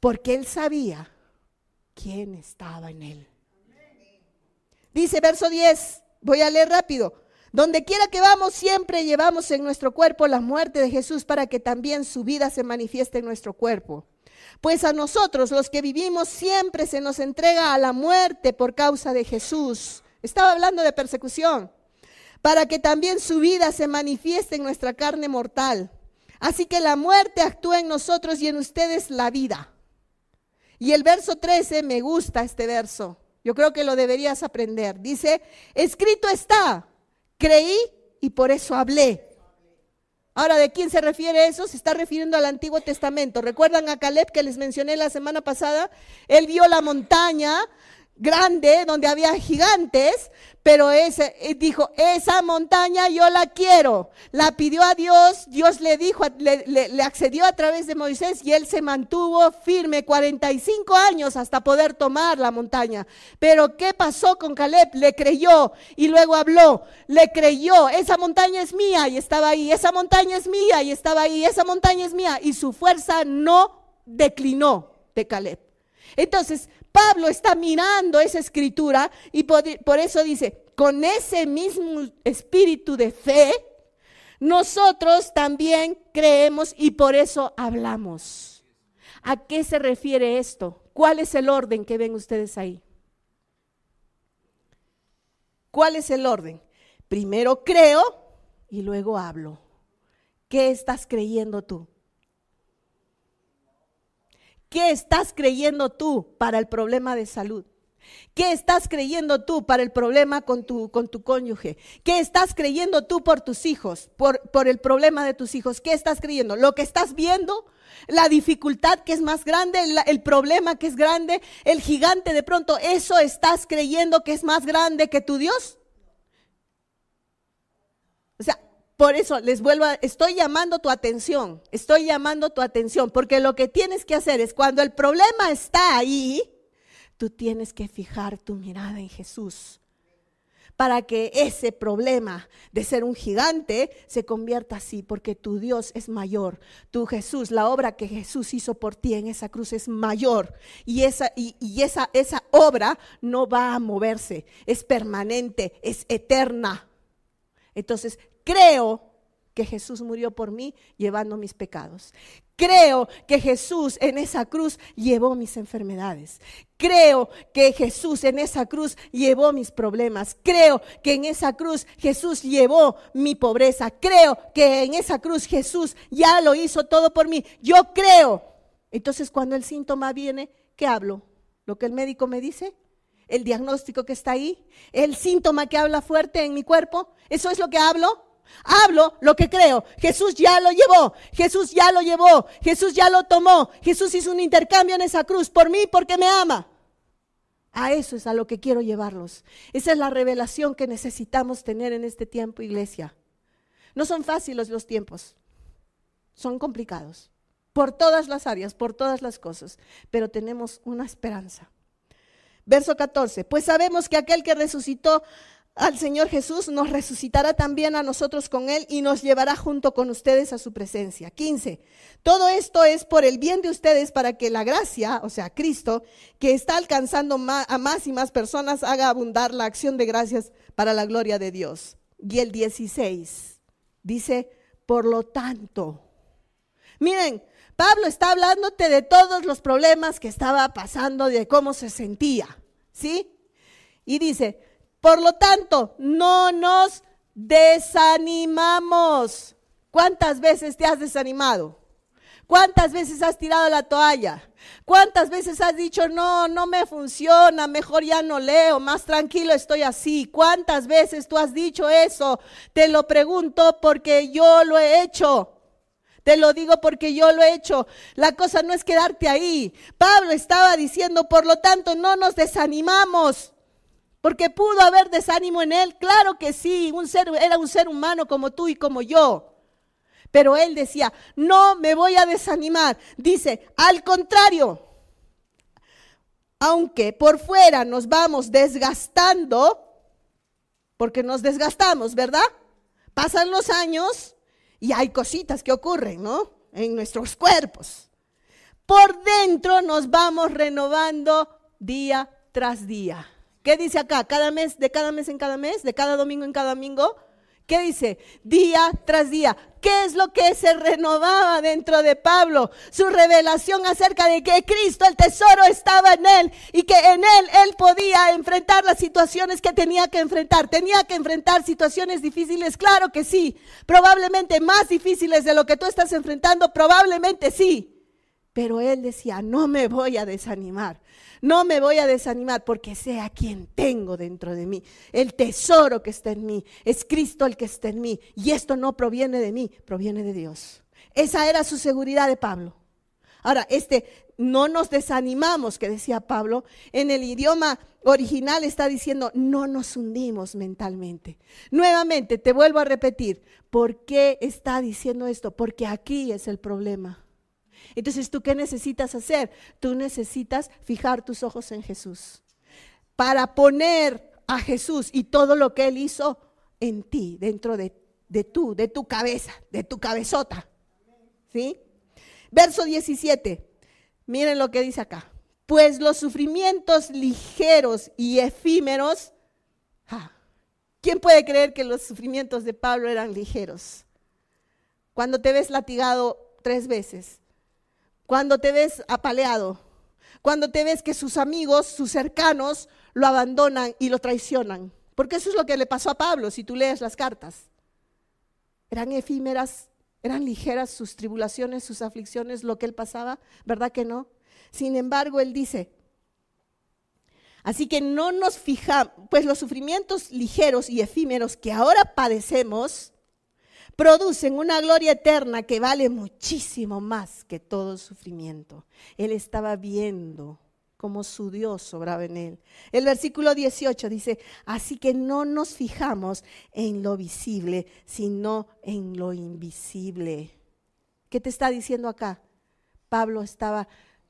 porque él sabía quién estaba en él. Dice verso 10, voy a leer rápido. Donde quiera que vamos, siempre llevamos en nuestro cuerpo la muerte de Jesús para que también su vida se manifieste en nuestro cuerpo. Pues a nosotros, los que vivimos, siempre se nos entrega a la muerte por causa de Jesús. Estaba hablando de persecución. Para que también su vida se manifieste en nuestra carne mortal. Así que la muerte actúa en nosotros y en ustedes la vida. Y el verso 13, me gusta este verso. Yo creo que lo deberías aprender. Dice, escrito está, creí y por eso hablé. Ahora, ¿de quién se refiere eso? Se está refiriendo al Antiguo Testamento. ¿Recuerdan a Caleb que les mencioné la semana pasada? Él vio la montaña grande donde había gigantes, pero ese eh, dijo, esa montaña yo la quiero. La pidió a Dios, Dios le dijo, le, le, accedió a través de Moisés y él se mantuvo firme 45 años hasta poder tomar la montaña. Pero ¿qué pasó con Caleb? Le creyó y luego habló, le creyó, esa montaña es mía y estaba ahí, esa montaña es mía y estaba ahí, esa montaña es mía y su fuerza no declinó de Caleb. Entonces, Pablo está mirando esa escritura y por, eso dice, con ese mismo espíritu de fe, nosotros también creemos y por eso hablamos. ¿A qué se refiere esto? ¿Cuál es el orden que ven ustedes ahí? ¿Cuál es el orden? primero creo y luego hablo. ¿Qué estás creyendo tú? ¿Qué estás creyendo tú para el problema de salud? ¿Qué estás creyendo tú para el problema con tu, con tu cónyuge? ¿Qué estás creyendo tú por tus hijos, por, por el problema de tus hijos? ¿Qué estás creyendo? ¿Lo que estás viendo? ¿La dificultad que es más grande? El, el problema que es grande? ¿El gigante de pronto? ¿Eso estás creyendo que es más grande que tu Dios? O sea, por eso les vuelvo a, estoy llamando tu atención, estoy llamando tu atención, porque lo que tienes que hacer es cuando el problema está ahí, tú tienes que fijar tu mirada en Jesús para que ese problema de ser un gigante se convierta así, porque tu Dios es mayor. Tu Jesús, la obra que Jesús hizo por ti en esa cruz es mayor. Y esa, y, y esa, esa obra no va a moverse, es permanente, es eterna. Entonces, creo que Jesús murió por mí llevando mis pecados. Creo que Jesús en esa cruz llevó mis enfermedades. Creo que Jesús en esa cruz llevó mis problemas. Creo que en esa cruz Jesús llevó mi pobreza. Creo que en esa cruz Jesús ya lo hizo todo por mí. Yo creo. Entonces cuando el síntoma viene, ¿qué hablo? ¿Lo que el médico me dice? ¿El diagnóstico que está ahí? ¿El síntoma que habla fuerte en mi cuerpo? ¿Eso es lo que hablo? Hablo lo que creo. Jesús ya lo llevó. Jesús ya lo llevó. Jesús ya lo tomó. Jesús hizo un intercambio en esa cruz por mí porque me ama. A eso es a lo que quiero llevarlos. Esa es la revelación que necesitamos tener en este tiempo, iglesia. No son fáciles los tiempos. Son complicados. Por todas las áreas, por todas las cosas. Pero tenemos una esperanza. Verso 14. Pues sabemos que aquel que resucitó al Señor Jesús, nos resucitará también a nosotros con Él y nos llevará junto con ustedes a su presencia. 15. Todo esto es por el bien de ustedes para que la gracia, o sea, Cristo, que está alcanzando a más y más personas, haga abundar la acción de gracias para la gloria de Dios. Y el 16 dice, por lo tanto, miren, Pablo está hablándote de todos los problemas que estaba pasando, de cómo se sentía, ¿sí? Y dice, por lo tanto, no nos desanimamos. ¿Cuántas veces te has desanimado? ¿Cuántas veces has tirado la toalla? ¿Cuántas veces has dicho, no, no me funciona, mejor ya no leo, más tranquilo estoy así? ¿Cuántas veces tú has dicho eso? Te lo pregunto porque yo lo he hecho. Te lo digo porque yo lo he hecho. La cosa no es quedarte ahí. Pablo estaba diciendo, por lo tanto, no nos desanimamos. Porque pudo haber desánimo en él, claro que sí, un ser, era un ser humano como tú y como yo. Pero él decía, no me voy a desanimar. Dice, al contrario, aunque por fuera nos vamos desgastando, porque nos desgastamos, ¿verdad? Pasan los años y hay cositas que ocurren, ¿no? En nuestros cuerpos. Por dentro nos vamos renovando día tras día. ¿Qué dice acá? Cada mes, de cada mes en cada mes, de cada domingo en cada domingo. ¿Qué dice? Día tras día. ¿Qué es lo que se renovaba dentro de Pablo? Su revelación acerca de que Cristo, el tesoro, estaba en él y que en él él podía enfrentar las situaciones que tenía que enfrentar. Tenía que enfrentar situaciones difíciles, claro que sí. Probablemente más difíciles de lo que tú estás enfrentando, probablemente sí. Pero él decía, no me voy a desanimar. No me voy a desanimar porque sé a quien tengo dentro de mí. El tesoro que está en mí es Cristo el que está en mí. Y esto no proviene de mí, proviene de Dios. Esa era su seguridad de Pablo. Ahora, este, no nos desanimamos, que decía Pablo, en el idioma original está diciendo, no nos hundimos mentalmente. Nuevamente, te vuelvo a repetir, ¿por qué está diciendo esto? Porque aquí es el problema. Entonces, ¿tú qué necesitas hacer? Tú necesitas fijar tus ojos en Jesús para poner a Jesús y todo lo que Él hizo en ti, dentro de, de tú, de tu cabeza, de tu cabezota. ¿Sí? Verso 17. Miren lo que dice acá. Pues los sufrimientos ligeros y efímeros, ¿quién puede creer que los sufrimientos de Pablo eran ligeros? Cuando te ves latigado tres veces, cuando te ves apaleado, cuando te ves que sus amigos, sus cercanos, lo abandonan y lo traicionan. Porque eso es lo que le pasó a Pablo si tú lees las cartas. Eran efímeras, eran ligeras sus tribulaciones, sus aflicciones, lo que él pasaba, ¿verdad que no? Sin embargo, él dice, así que no nos fijamos, pues los sufrimientos ligeros y efímeros que ahora padecemos producen una gloria eterna que vale muchísimo más que todo sufrimiento. Él estaba viendo como su Dios sobraba en él. El versículo 18 dice, así que no nos fijamos en lo visible, sino en lo invisible. ¿Qué te está diciendo acá? Pablo estaba,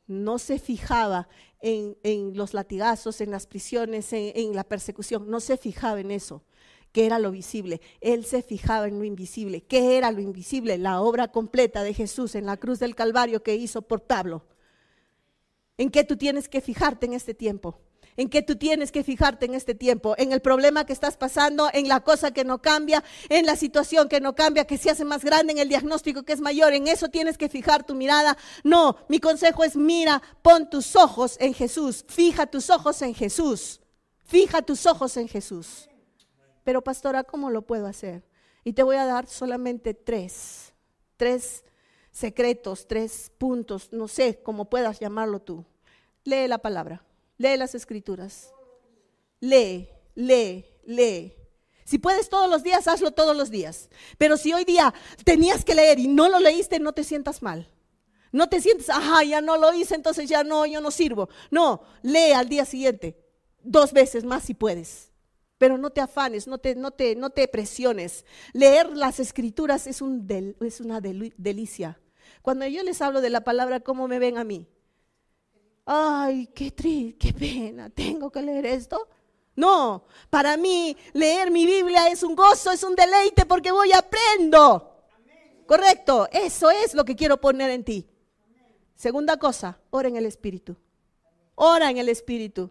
no se fijaba en, los latigazos, en las prisiones, en, en la persecución, no se fijaba en eso que era lo visible. Él se fijaba en lo invisible. ¿Qué era lo invisible? La obra completa de Jesús en la cruz del Calvario que hizo por Pablo. ¿En qué tú tienes que fijarte en este tiempo? ¿En qué tú tienes que fijarte en este tiempo? En el problema que estás pasando, en la cosa que no cambia, en la situación que no cambia, que se hace más grande, en el diagnóstico que es mayor. En eso tienes que fijar tu mirada. No, mi consejo es mira, pon tus ojos en Jesús. Fija tus ojos en Jesús. Fija tus ojos en Jesús. Pero pastora, ¿cómo lo puedo hacer? Y te voy a dar solamente tres, tres secretos, tres puntos, no sé cómo puedas llamarlo tú. Lee la palabra, lee las escrituras, lee, lee, lee. Si puedes todos los días, hazlo todos los días. Pero si hoy día tenías que leer y no lo leíste, no te sientas mal. No te sientes, ajá, ya no lo hice, entonces ya no, yo no sirvo. No, lee al día siguiente, dos veces más si puedes. Pero no te afanes, no te, no te, no te presiones. Leer las escrituras es, un es una delicia. Cuando yo les hablo de la palabra, ¿cómo me ven a mí? Ay, qué triste, qué pena, tengo que leer esto. No, para mí leer mi Biblia es un gozo, es un deleite porque voy aprendo. Correcto, eso es lo que quiero poner en ti. Segunda cosa, ora en el Espíritu. Ora en el Espíritu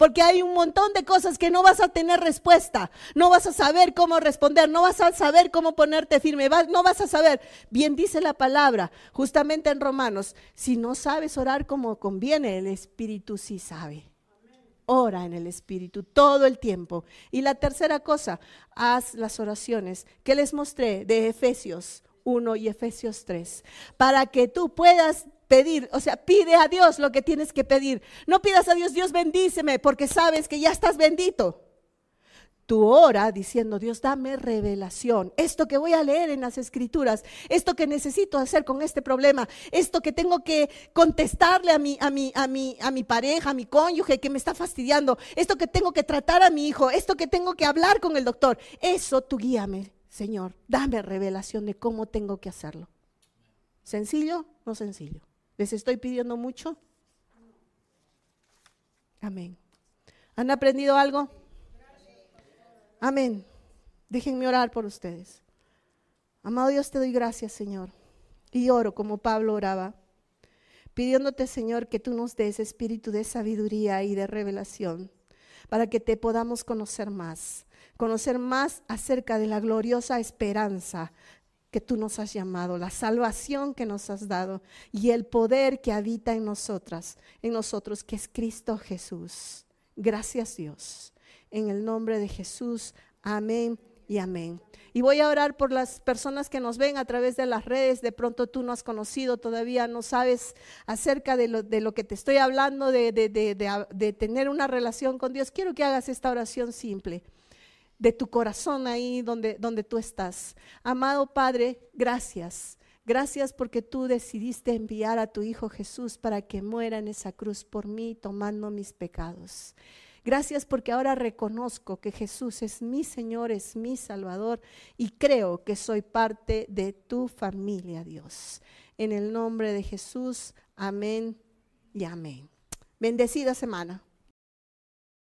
porque hay un montón de cosas que no vas a tener respuesta, no vas a saber cómo responder, no vas a saber cómo ponerte firme, no vas a saber. Bien dice la palabra, justamente en Romanos, si no sabes orar como conviene, el Espíritu sí sabe. Ora en el Espíritu todo el tiempo. Y la tercera cosa, haz las oraciones que les mostré de Efesios 1 y Efesios 3, para que tú puedas pedir, o sea, pide a Dios lo que tienes que pedir. No pidas a Dios, Dios bendíceme, porque sabes que ya estás bendito. Tú ora diciendo, Dios, dame revelación. Esto que voy a leer en las escrituras, esto que necesito hacer con este problema, esto que tengo que contestarle a mi, a mi, a mi, a mi pareja, a mi cónyuge que me está fastidiando, esto que tengo que tratar a mi hijo, esto que tengo que hablar con el doctor. Eso tú guíame, Señor. Dame revelación de cómo tengo que hacerlo. ¿Sencillo? No sencillo. ¿Les estoy pidiendo mucho? Amén. ¿Han aprendido algo? Amén. Déjenme orar por ustedes. Amado Dios, te doy gracias, Señor. Y oro como Pablo oraba, pidiéndote, Señor, que tú nos des espíritu de sabiduría y de revelación para que te podamos conocer más, conocer más acerca de la gloriosa esperanza que tú nos has llamado, la salvación que nos has dado y el poder que habita en nosotras, en nosotros, que es Cristo Jesús. Gracias Dios. En el nombre de Jesús. Amén y amén. Y voy a orar por las personas que nos ven a través de las redes. De pronto tú no has conocido, todavía no sabes acerca de lo, de lo que te estoy hablando, de, de, de tener una relación con Dios. Quiero que hagas esta oración simple de tu corazón ahí donde, donde tú estás. Amado Padre, gracias. Gracias porque tú decidiste enviar a tu Hijo Jesús para que muera en esa cruz por mí, tomando mis pecados. Gracias porque ahora reconozco que Jesús es mi Señor, es mi Salvador y creo que soy parte de tu familia, Dios. En el nombre de Jesús, amén y amén. Bendecida semana.